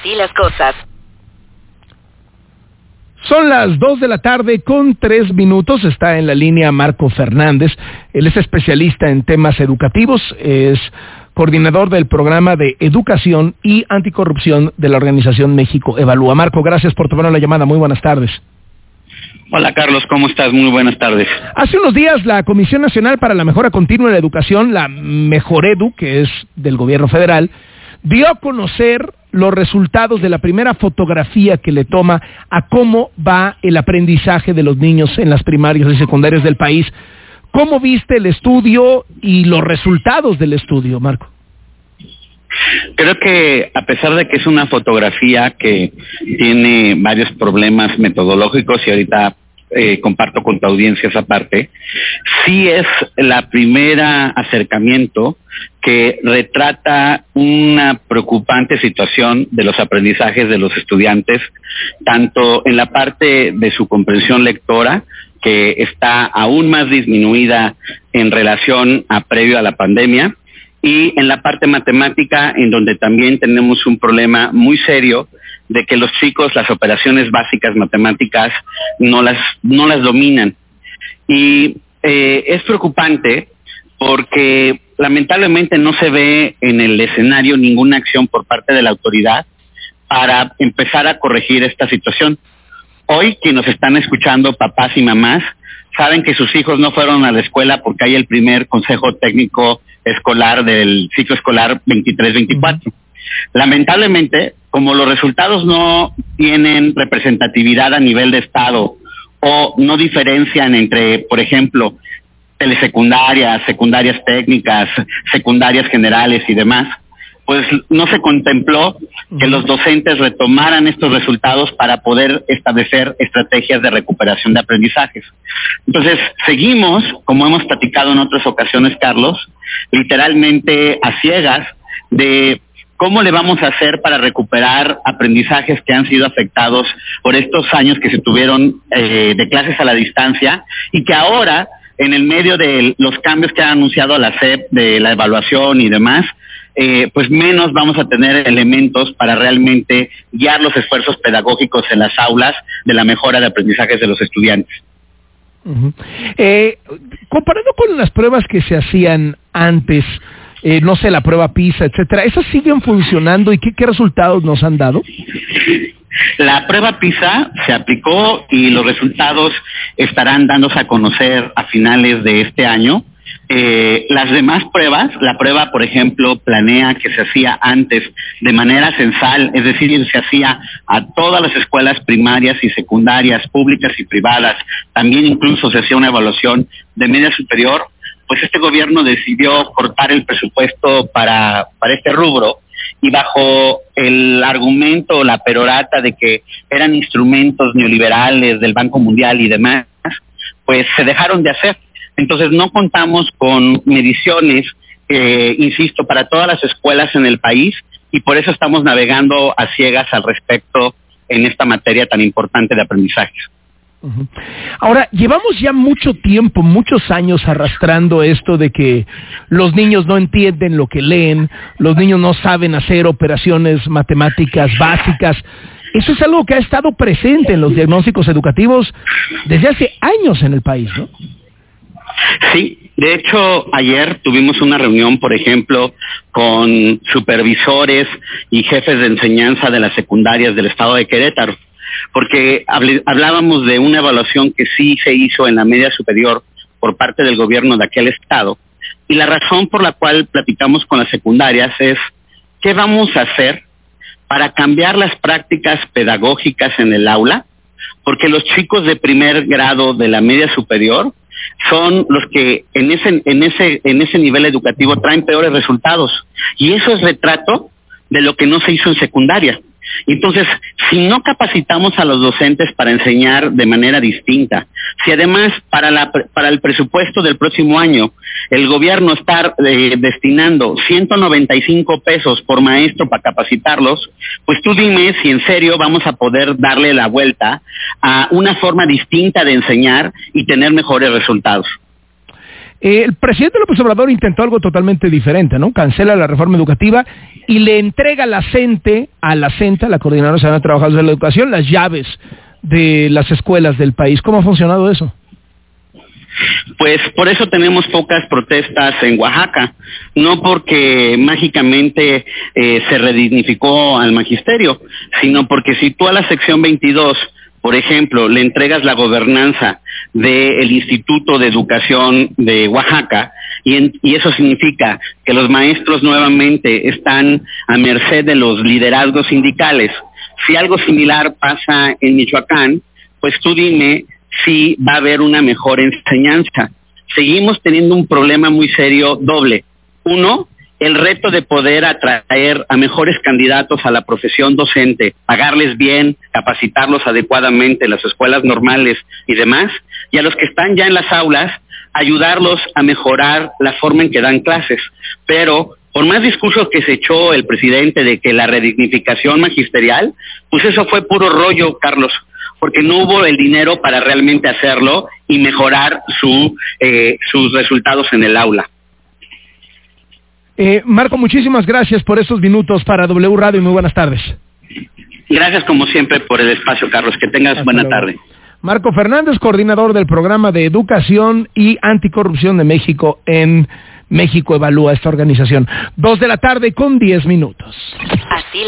Así las cosas. Son las dos de la tarde con tres minutos. Está en la línea Marco Fernández. Él es especialista en temas educativos. Es coordinador del programa de educación y anticorrupción de la organización México Evalúa. Marco, gracias por tomar la llamada. Muy buenas tardes. Hola Carlos, ¿cómo estás? Muy buenas tardes. Hace unos días la Comisión Nacional para la Mejora Continua de la Educación, la Mejoredu, que es del gobierno federal, dio a conocer los resultados de la primera fotografía que le toma a cómo va el aprendizaje de los niños en las primarias y secundarias del país. ¿Cómo viste el estudio y los resultados del estudio, Marco? Creo que a pesar de que es una fotografía que tiene varios problemas metodológicos y ahorita eh, comparto con tu audiencia esa parte, sí es la primera acercamiento que retrata una preocupante situación de los aprendizajes de los estudiantes, tanto en la parte de su comprensión lectora, que está aún más disminuida en relación a previo a la pandemia, y en la parte matemática, en donde también tenemos un problema muy serio de que los chicos las operaciones básicas matemáticas no las, no las dominan. Y eh, es preocupante porque lamentablemente no se ve en el escenario ninguna acción por parte de la autoridad para empezar a corregir esta situación. Hoy, quienes nos están escuchando, papás y mamás, saben que sus hijos no fueron a la escuela porque hay el primer consejo técnico escolar del ciclo escolar 23-24. Lamentablemente, como los resultados no tienen representatividad a nivel de Estado o no diferencian entre, por ejemplo, telesecundarias, secundarias técnicas, secundarias generales y demás, pues no se contempló que los docentes retomaran estos resultados para poder establecer estrategias de recuperación de aprendizajes. Entonces, seguimos, como hemos platicado en otras ocasiones, Carlos, literalmente a ciegas de ¿Cómo le vamos a hacer para recuperar aprendizajes que han sido afectados por estos años que se tuvieron eh, de clases a la distancia y que ahora, en el medio de los cambios que ha anunciado la SEP de la evaluación y demás, eh, pues menos vamos a tener elementos para realmente guiar los esfuerzos pedagógicos en las aulas de la mejora de aprendizajes de los estudiantes. Eh, comparado con las pruebas que se hacían antes, eh, no sé, la prueba PISA, etcétera, ¿esas siguen funcionando y qué, resultados nos han dado? La prueba PISA se aplicó y los resultados estarán dándose a conocer a finales de este año. Eh, las demás pruebas, la prueba, por ejemplo, planea que se hacía antes de manera censal, es decir, se hacía a todas las escuelas primarias y secundarias, públicas y privadas, también incluso se hacía una evaluación de media superior, pues este gobierno decidió cortar el presupuesto para, para este rubro y bajo el argumento, la perorata de que eran instrumentos neoliberales del Banco Mundial y demás, pues se dejaron de hacer. Entonces no contamos con mediciones, eh, insisto, para todas las escuelas en el país y por eso estamos navegando a ciegas al respecto en esta materia tan importante de aprendizaje. Ahora, llevamos ya mucho tiempo, muchos años arrastrando esto de que los niños no entienden lo que leen, los niños no saben hacer operaciones matemáticas básicas. Eso es algo que ha estado presente en los diagnósticos educativos desde hace años en el país, ¿no? Sí, de hecho, ayer tuvimos una reunión, por ejemplo, con supervisores y jefes de enseñanza de las secundarias del estado de Querétaro porque hablábamos de una evaluación que sí se hizo en la media superior por parte del gobierno de aquel estado, y la razón por la cual platicamos con las secundarias es qué vamos a hacer para cambiar las prácticas pedagógicas en el aula, porque los chicos de primer grado de la media superior son los que en ese, en ese, en ese nivel educativo traen peores resultados. Y eso es retrato de lo que no se hizo en secundaria. Entonces, si no capacitamos a los docentes para enseñar de manera distinta, si además para, la, para el presupuesto del próximo año el gobierno está eh, destinando 195 pesos por maestro para capacitarlos, pues tú dime si en serio vamos a poder darle la vuelta a una forma distinta de enseñar y tener mejores resultados. Eh, el presidente López Obrador intentó algo totalmente diferente, ¿no? Cancela la reforma educativa y le entrega la CENTE, a la CENTE, la Coordinadora Nacional de Trabajadores de la Educación, las llaves de las escuelas del país. ¿Cómo ha funcionado eso? Pues por eso tenemos pocas protestas en Oaxaca, no porque mágicamente eh, se redignificó al magisterio, sino porque si tú a la sección 22 por ejemplo, le entregas la gobernanza del Instituto de Educación de Oaxaca y, y, eso significa que los maestros nuevamente están a merced de los liderazgos sindicales. Si algo similar pasa en Michoacán, pues tú dime si va a haber una mejor enseñanza. Seguimos teniendo un problema muy serio doble. Uno, el reto de poder atraer a mejores candidatos a la profesión docente, pagarles bien, capacitarlos adecuadamente en las escuelas normales y demás, y a los que están ya en las aulas, ayudarlos a mejorar la forma en que dan clases. Pero por más discursos que se echó el presidente de que la redignificación magisterial, pues eso fue puro rollo, Carlos, porque no hubo el dinero para realmente hacerlo y mejorar eh, sus resultados en el aula. Eh, Marco, muchísimas gracias por estos minutos para W Radio y muy buenas tardes. Gracias como siempre por el espacio, Carlos. Que tengas Hasta buena luego. tarde. Marco Fernández, coordinador del programa de educación y anticorrupción de México en México Evalúa, esta organización. Dos de la tarde con diez minutos. Así